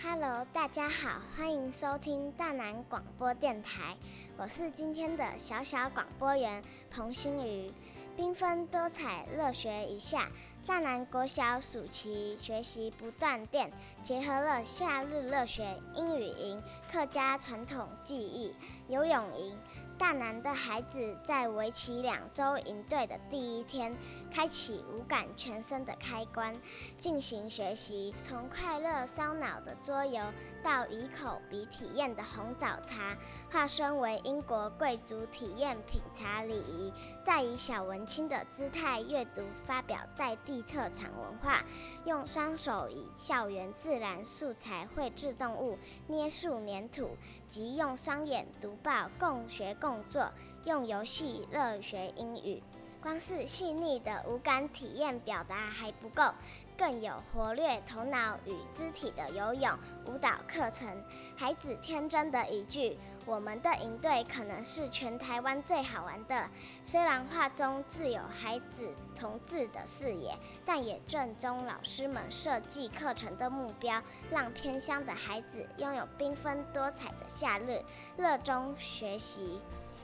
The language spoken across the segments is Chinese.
Hello，大家好，欢迎收听大南广播电台，我是今天的小小广播员彭新宇。缤纷多彩，乐学一下。大南国小暑期学习不断电，结合了夏日乐学英语营、客家传统技艺、游泳营。大南的孩子在为期两周营队的第一天，开启五感全身的开关，进行学习。从快乐烧脑的桌游，到以口鼻体验的红枣茶，化身为英国贵族体验品茶礼仪，再以小文青的姿态阅读发表在地。特产文化，用双手以校园自然素材绘制动物、捏塑粘土，及用双眼读报，共学共作，用游戏乐学英语。光是细腻的五感体验表达还不够，更有活跃头脑与肢体的游泳、舞蹈课程。孩子天真的一句：“我们的营队可能是全台湾最好玩的。”虽然画中自有孩子同志的视野，但也正中老师们设计课程的目标，让偏乡的孩子拥有缤纷多彩的夏日，热衷学习。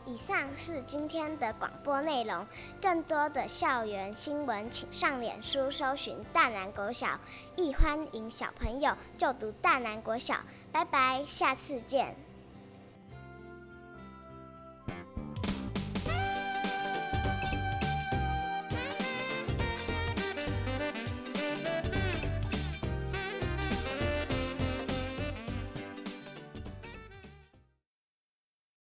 以上是今天的广播内容，更多的校园新闻，请上脸书搜寻大南国小，亦欢迎小朋友就读大南国小。拜拜，下次见。